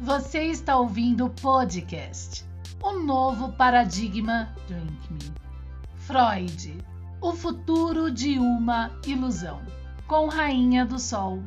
Você está ouvindo o podcast O Novo Paradigma Drink Me. Freud, o futuro de uma ilusão, com Rainha do Sol.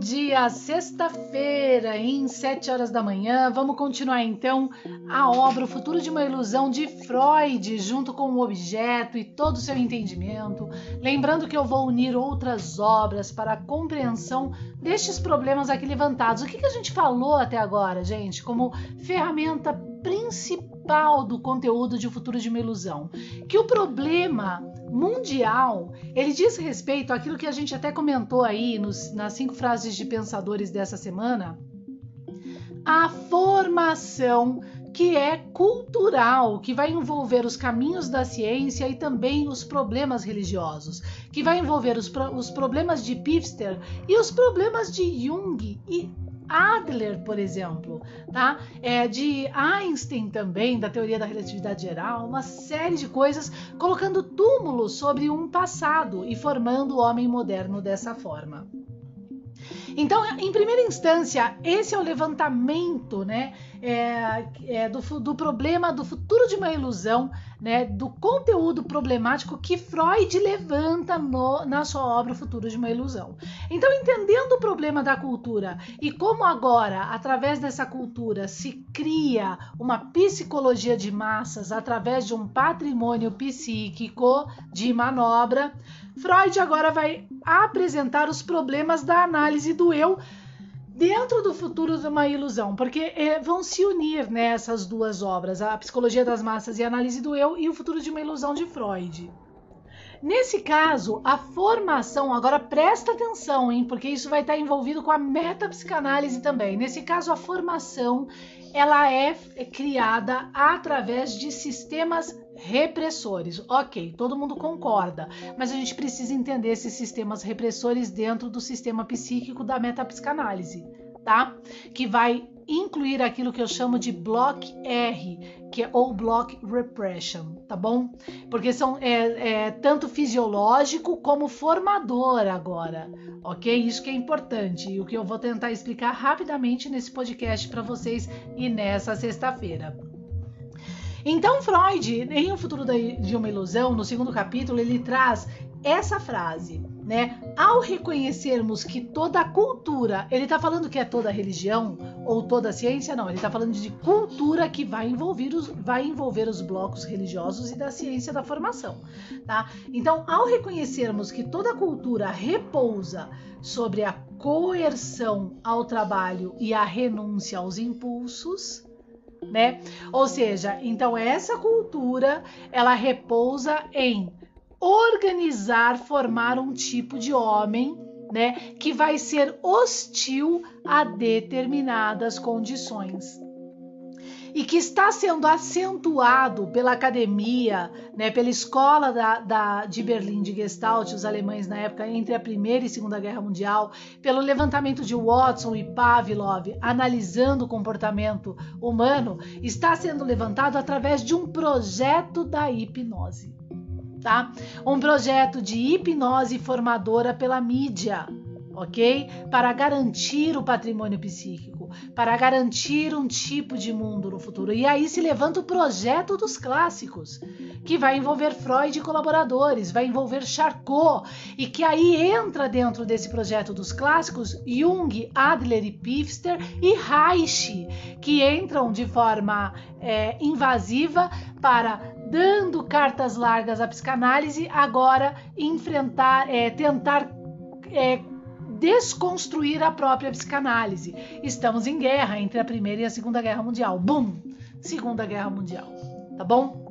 Dia, sexta-feira, em 7 horas da manhã. Vamos continuar então a obra O Futuro de uma Ilusão de Freud, junto com o objeto e todo o seu entendimento. Lembrando que eu vou unir outras obras para a compreensão destes problemas aqui levantados. O que, que a gente falou até agora, gente, como ferramenta principal do conteúdo de O Futuro de uma Ilusão? Que o problema mundial, ele diz respeito àquilo que a gente até comentou aí nos, nas cinco frases de pensadores dessa semana, a formação que é cultural, que vai envolver os caminhos da ciência e também os problemas religiosos, que vai envolver os, os problemas de Pfister e os problemas de Jung e Adler, por exemplo, tá? É, de Einstein também, da teoria da relatividade geral, uma série de coisas colocando túmulo sobre um passado e formando o homem moderno dessa forma. Então, em primeira instância, esse é o levantamento né, é, é, do, do, problema do futuro de uma ilusão, né, do conteúdo problemático que Freud levanta no, na sua obra Futuro de uma Ilusão. Então, entendendo o problema da cultura e como agora, através dessa cultura, se cria uma psicologia de massas através de um patrimônio psíquico de manobra, Freud agora vai apresentar os problemas da análise do eu dentro do futuro de uma ilusão, porque é, vão se unir nessas né, duas obras, a Psicologia das Massas e a Análise do Eu e o Futuro de uma Ilusão de Freud. Nesse caso, a formação, agora presta atenção, hein, porque isso vai estar envolvido com a metapsicanálise também. Nesse caso, a formação ela é criada através de sistemas repressores. Ok, todo mundo concorda, mas a gente precisa entender esses sistemas repressores dentro do sistema psíquico da metapsicanálise, tá? Que vai incluir aquilo que eu chamo de block R, que é ou block repression, tá bom? Porque são é, é, tanto fisiológico como formador agora, ok? Isso que é importante e o que eu vou tentar explicar rapidamente nesse podcast para vocês e nessa sexta-feira. Então, Freud, em O Futuro de uma Ilusão, no segundo capítulo, ele traz essa frase, né? Ao reconhecermos que toda cultura, ele está falando que é toda religião ou toda ciência, não, ele está falando de cultura que vai envolver, os, vai envolver os blocos religiosos e da ciência da formação, tá? Então, ao reconhecermos que toda cultura repousa sobre a coerção ao trabalho e a renúncia aos impulsos, né? Ou seja, então essa cultura ela repousa em organizar, formar um tipo de homem, né, que vai ser hostil a determinadas condições e que está sendo acentuado pela academia, né, pela escola da, da, de Berlim de Gestalt, os alemães na época, entre a Primeira e Segunda Guerra Mundial, pelo levantamento de Watson e Pavlov, analisando o comportamento humano, está sendo levantado através de um projeto da hipnose. Tá? Um projeto de hipnose formadora pela mídia, ok? Para garantir o patrimônio psíquico, para garantir um tipo de mundo no futuro. E aí se levanta o projeto dos clássicos, que vai envolver Freud e colaboradores, vai envolver Charcot, e que aí entra dentro desse projeto dos clássicos Jung, Adler e Pfister e Reich, que entram de forma é, invasiva para dando cartas largas à psicanálise, agora enfrentar, é, tentar é, desconstruir a própria psicanálise. Estamos em guerra entre a Primeira e a Segunda Guerra Mundial. Bum! Segunda Guerra Mundial. Tá bom?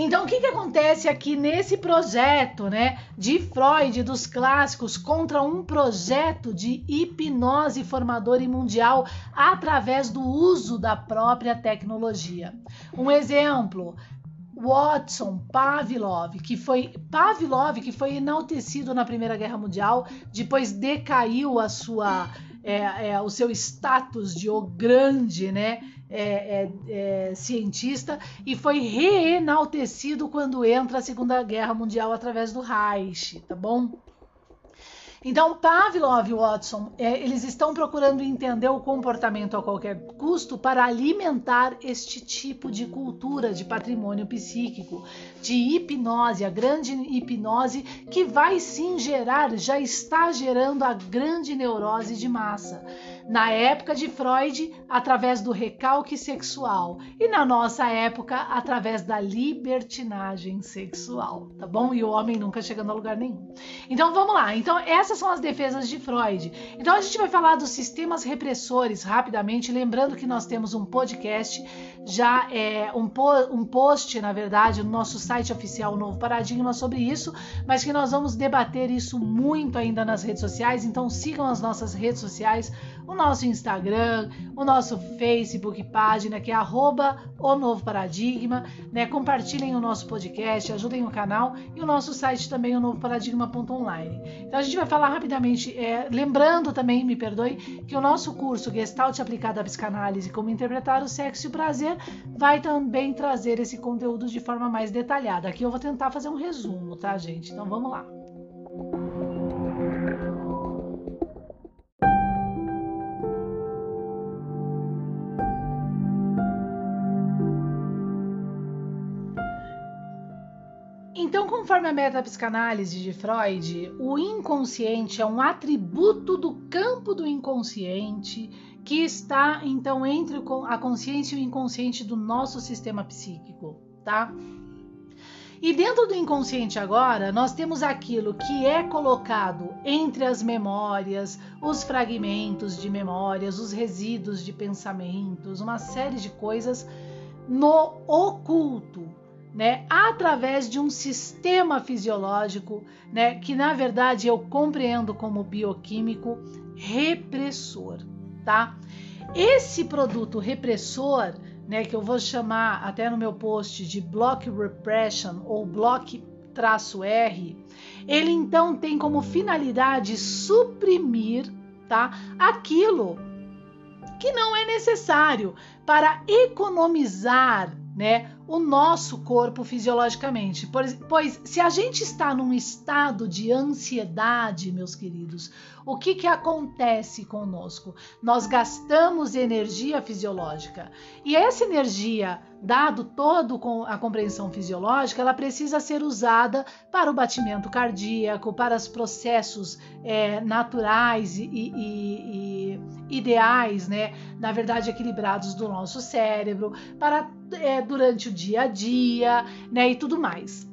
Então, o que, que acontece aqui nesse projeto né, de Freud, dos clássicos, contra um projeto de hipnose formadora e mundial através do uso da própria tecnologia? Um exemplo: Watson, Pavlov, que foi Pavlov que foi enaltecido na Primeira Guerra Mundial, depois decaiu a sua é, é, o seu status de o grande, né, é, é, é, cientista e foi reenaltecido quando entra a Segunda Guerra Mundial através do Reich, tá bom? Então, Pavlov e Watson, é, eles estão procurando entender o comportamento a qualquer custo para alimentar este tipo de cultura de patrimônio psíquico, de hipnose, a grande hipnose que vai sim gerar, já está gerando a grande neurose de massa na época de Freud, através do recalque sexual, e na nossa época, através da libertinagem sexual, tá bom? E o homem nunca chegando a lugar nenhum. Então vamos lá. Então essas são as defesas de Freud. Então a gente vai falar dos sistemas repressores rapidamente, lembrando que nós temos um podcast, já é um, po um post, na verdade, no nosso site oficial Novo Paradigma sobre isso, mas que nós vamos debater isso muito ainda nas redes sociais. Então sigam as nossas redes sociais o nosso Instagram, o nosso Facebook página, que é arroba o Novo Paradigma, né? Compartilhem o nosso podcast, ajudem o canal e o nosso site também, o novo paradigma.online. Então a gente vai falar rapidamente, é, lembrando também, me perdoe, que o nosso curso Gestalt aplicado à psicanálise, como interpretar o sexo e o prazer, vai também trazer esse conteúdo de forma mais detalhada. Aqui eu vou tentar fazer um resumo, tá, gente? Então vamos lá. Conforme a metapsicanálise de Freud, o inconsciente é um atributo do campo do inconsciente que está então entre a consciência e o inconsciente do nosso sistema psíquico, tá? E dentro do inconsciente agora, nós temos aquilo que é colocado entre as memórias, os fragmentos de memórias, os resíduos de pensamentos, uma série de coisas no oculto, né, através de um sistema fisiológico, né, que na verdade eu compreendo como bioquímico repressor, tá? Esse produto repressor, né, que eu vou chamar até no meu post de block repression ou block traço R, ele então tem como finalidade suprimir, tá, aquilo que não é necessário para economizar, né, o nosso corpo fisiologicamente. Pois se a gente está num estado de ansiedade, meus queridos, o que, que acontece conosco? Nós gastamos energia fisiológica e essa energia, dado todo com a compreensão fisiológica, ela precisa ser usada para o batimento cardíaco, para os processos é, naturais e, e, e, ideais, né? Na verdade, equilibrados do nosso cérebro, para é, durante o dia a dia, né, e tudo mais.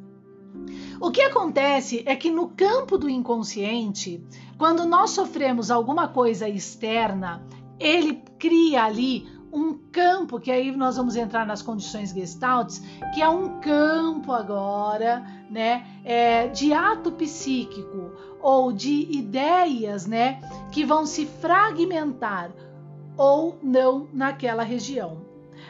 O que acontece é que no campo do inconsciente, quando nós sofremos alguma coisa externa, ele cria ali um campo, que aí nós vamos entrar nas condições gestaltes, que é um campo agora, né, é, de ato psíquico ou de ideias, né, que vão se fragmentar ou não naquela região,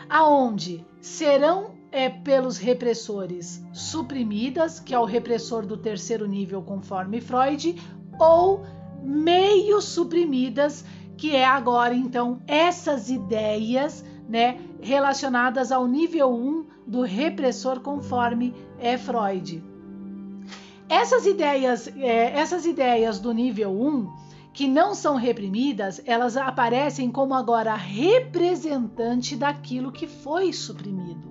aonde serão é, pelos repressores suprimidas, que é o repressor do terceiro nível conforme Freud, ou meio suprimidas, que é agora então essas ideias, né, relacionadas ao nível 1 do repressor conforme é Freud. Essas ideias, é, essas ideias do nível 1 que não são reprimidas, elas aparecem como agora representante daquilo que foi suprimido,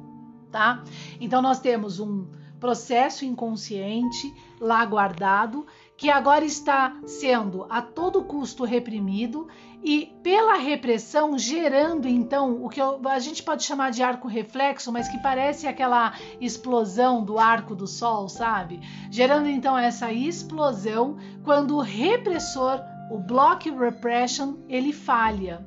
tá? Então nós temos um processo inconsciente lá guardado que agora está sendo a todo custo reprimido e pela repressão gerando então o que a gente pode chamar de arco reflexo, mas que parece aquela explosão do arco do sol, sabe? Gerando então essa explosão quando o repressor o block repression ele falha.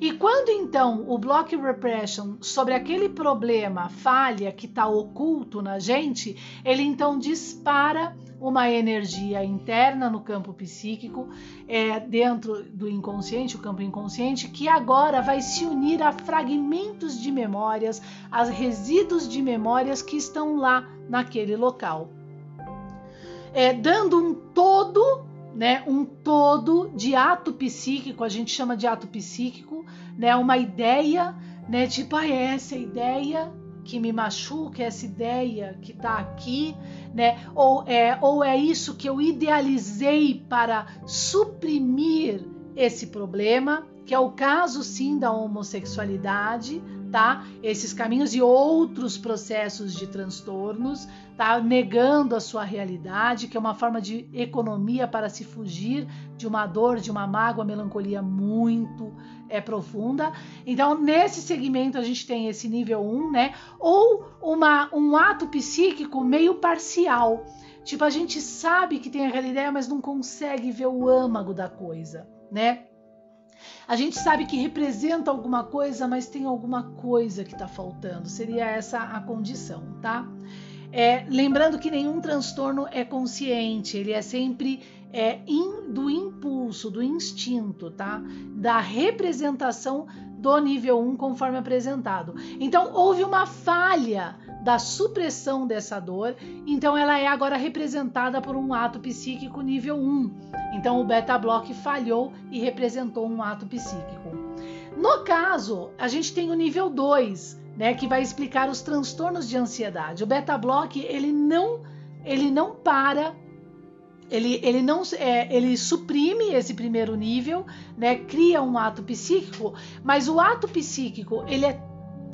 E quando então o block repression sobre aquele problema falha que está oculto na gente, ele então dispara uma energia interna no campo psíquico, é, dentro do inconsciente, o campo inconsciente, que agora vai se unir a fragmentos de memórias, a resíduos de memórias que estão lá naquele local. É, dando um todo né, um todo de ato psíquico, a gente chama de ato psíquico, né, uma ideia né? Tipo, ah, é essa ideia que me machuca, essa ideia que está aqui, né? Ou é, ou é isso que eu idealizei para suprimir esse problema, que é o caso sim da homossexualidade, tá? Esses caminhos e outros processos de transtornos, tá? Negando a sua realidade, que é uma forma de economia para se fugir de uma dor, de uma mágoa, melancolia muito é profunda. Então, nesse segmento a gente tem esse nível 1, né? Ou uma, um ato psíquico meio parcial. Tipo, a gente sabe que tem aquela ideia, mas não consegue ver o âmago da coisa, né? A gente sabe que representa alguma coisa, mas tem alguma coisa que está faltando. Seria essa a condição, tá? É, lembrando que nenhum transtorno é consciente, ele é sempre é, in, do impulso, do instinto, tá? Da representação do nível 1 conforme apresentado. Então, houve uma falha da supressão dessa dor, então ela é agora representada por um ato psíquico nível 1. Então, o beta block falhou e representou um ato psíquico. No caso, a gente tem o nível 2, né, que vai explicar os transtornos de ansiedade. O beta block, ele não ele não para ele, ele não é, ele suprime esse primeiro nível, né? Cria um ato psíquico, mas o ato psíquico ele é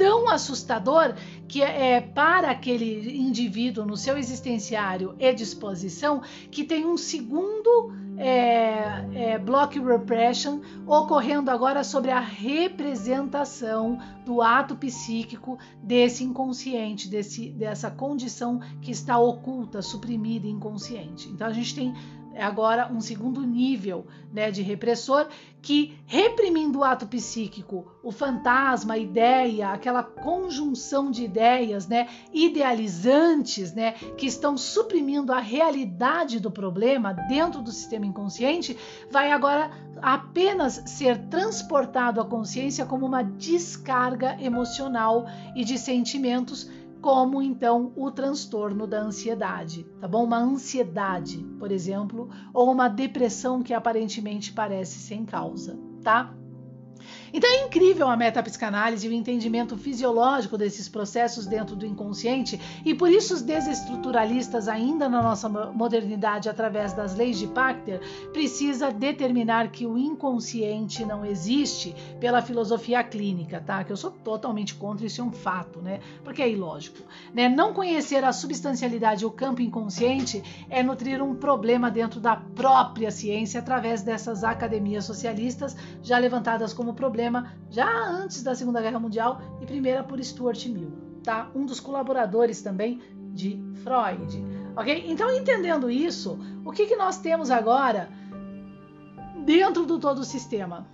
tão assustador que é, é para aquele indivíduo no seu existenciário e disposição que tem um segundo é, é, block repression ocorrendo agora sobre a representação do ato psíquico desse inconsciente, desse, dessa condição que está oculta, suprimida, inconsciente. Então a gente tem agora um segundo nível né, de repressor que, reprimindo o ato psíquico, o fantasma, a ideia, aquela conjunção de ideias né, idealizantes né, que estão suprimindo a realidade do problema dentro do sistema inconsciente, vai agora apenas ser transportado à consciência como uma descarga emocional e de sentimentos como então o transtorno da ansiedade, tá bom? Uma ansiedade, por exemplo, ou uma depressão que aparentemente parece sem causa, tá? Então é incrível a metapsicanálise e o entendimento fisiológico desses processos dentro do inconsciente, e por isso os desestruturalistas, ainda na nossa modernidade, através das leis de Pachter, precisa determinar que o inconsciente não existe pela filosofia clínica, tá? Que eu sou totalmente contra, isso é um fato, né? Porque é ilógico. Né? Não conhecer a substancialidade e o campo inconsciente é nutrir um problema dentro da própria ciência através dessas academias socialistas já levantadas como problema problema já antes da Segunda Guerra Mundial e primeira por Stuart Mill, tá? Um dos colaboradores também de Freud, ok? Então, entendendo isso, o que, que nós temos agora dentro do todo o sistema?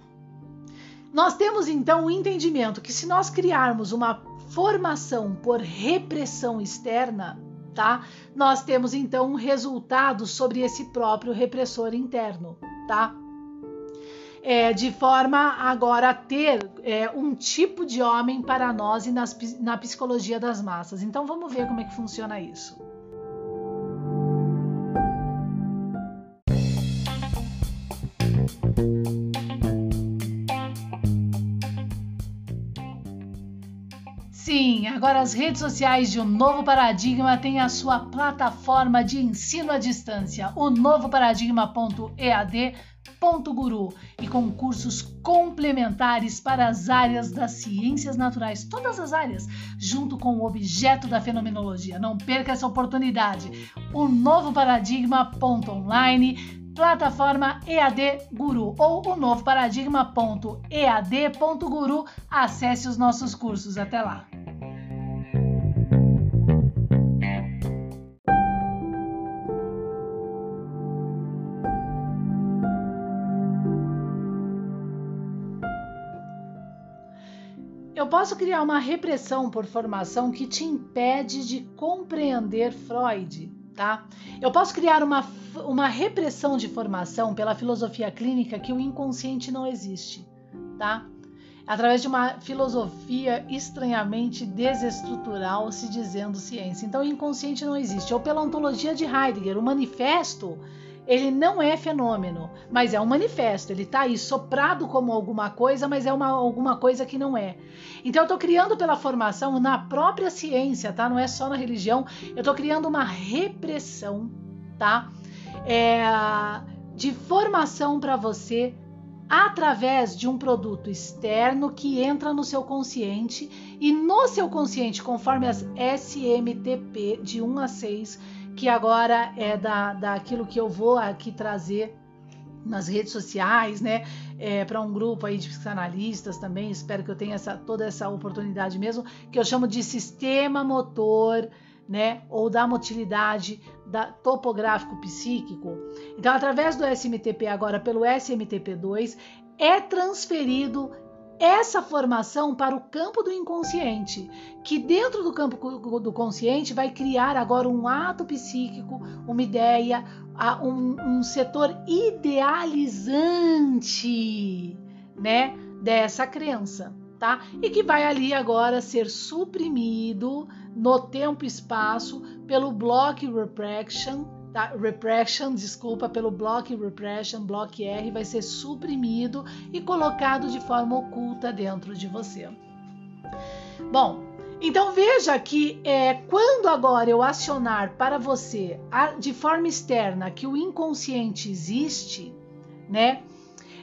Nós temos então o entendimento que se nós criarmos uma formação por repressão externa, tá? Nós temos então um resultado sobre esse próprio repressor interno, tá? É, de forma agora a ter é, um tipo de homem para nós e nas, na psicologia das massas. Então vamos ver como é que funciona isso. Sim, agora as redes sociais de um novo paradigma têm a sua plataforma de ensino à distância, o novo paradigma.ead Guru e com cursos complementares para as áreas das ciências naturais, todas as áreas, junto com o objeto da fenomenologia. Não perca essa oportunidade. O novo paradigma ponto online, plataforma EAD Guru ou o novo paradigma.ead.guru. Acesse os nossos cursos. Até lá. Posso criar uma repressão por formação que te impede de compreender Freud, tá? Eu posso criar uma, uma repressão de formação pela filosofia clínica que o inconsciente não existe, tá? Através de uma filosofia estranhamente desestrutural se dizendo ciência. Então, o inconsciente não existe. Ou pela ontologia de Heidegger, o manifesto ele não é fenômeno, mas é um manifesto. Ele está aí soprado como alguma coisa, mas é uma, alguma coisa que não é. Então eu estou criando pela formação na própria ciência, tá? Não é só na religião. Eu estou criando uma repressão, tá? É, de formação para você através de um produto externo que entra no seu consciente e no seu consciente, conforme as SMTP de 1 a 6, que agora é da, daquilo que eu vou aqui trazer nas redes sociais, né, é, para um grupo aí de psicanalistas também, espero que eu tenha essa, toda essa oportunidade mesmo, que eu chamo de sistema motor, né, ou da motilidade da topográfico psíquico. Então, através do SMTP agora pelo SMTP2 é transferido essa formação para o campo do inconsciente, que dentro do campo do consciente vai criar agora um ato psíquico, uma ideia, um, um setor idealizante, né, dessa crença, tá? E que vai ali agora ser suprimido no tempo e espaço pelo block repression, tá? repression, desculpa, pelo block repression, block R vai ser suprimido e colocado de forma oculta dentro de você. Bom, então veja que é, quando agora eu acionar para você de forma externa que o inconsciente existe, né?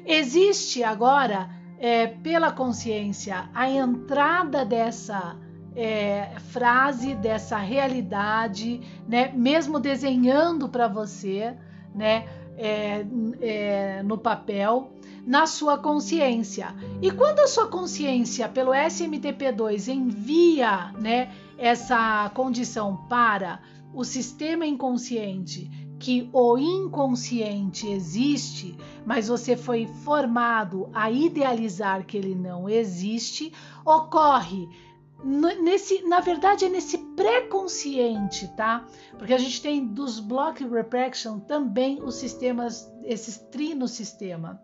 Existe agora é, pela consciência a entrada dessa é, frase dessa realidade, né? Mesmo desenhando para você, né? É, é, no papel, na sua consciência. E quando a sua consciência, pelo SMTP2, envia, né? Essa condição para o sistema inconsciente que o inconsciente existe, mas você foi formado a idealizar que ele não existe, ocorre nesse, na verdade é nesse pré-consciente, tá? Porque a gente tem dos block repression também os sistemas, esses tri no sistema.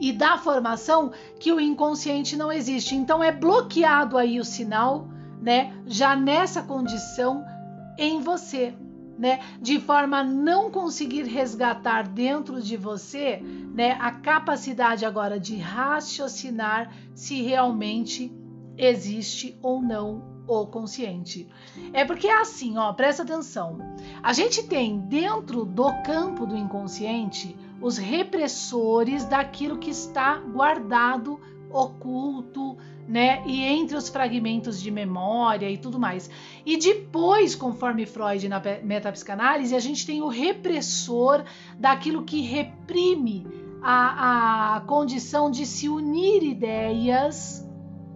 E da formação que o inconsciente não existe. Então é bloqueado aí o sinal, né? Já nessa condição em você, né? De forma a não conseguir resgatar dentro de você, né, a capacidade agora de raciocinar se realmente existe ou não o consciente. É porque é assim, ó, presta atenção. A gente tem dentro do campo do inconsciente os repressores daquilo que está guardado, oculto, né? E entre os fragmentos de memória e tudo mais. E depois, conforme Freud na metapsicanálise, a gente tem o repressor daquilo que reprime a, a condição de se unir ideias,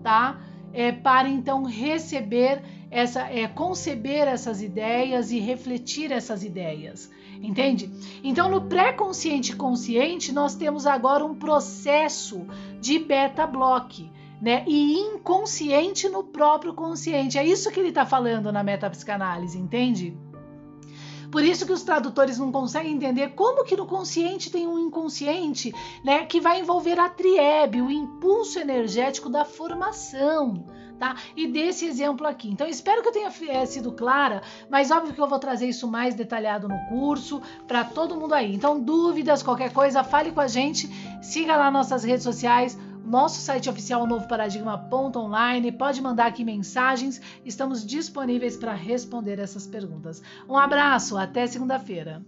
tá? É, para então receber essa, é, conceber essas ideias e refletir essas ideias. Entende? Então, no pré-consciente consciente, nós temos agora um processo de beta-block. Né? E inconsciente no próprio consciente. É isso que ele está falando na metapsicanálise, entende? Por isso que os tradutores não conseguem entender como que no consciente tem um inconsciente, né, que vai envolver a triebe, o impulso energético da formação. Tá? E desse exemplo aqui. Então, espero que eu tenha é, sido clara, mas óbvio que eu vou trazer isso mais detalhado no curso para todo mundo aí. Então, dúvidas, qualquer coisa, fale com a gente, siga lá nossas redes sociais, nosso site oficial Novo Paradigma.online. Pode mandar aqui mensagens, estamos disponíveis para responder essas perguntas. Um abraço, até segunda-feira.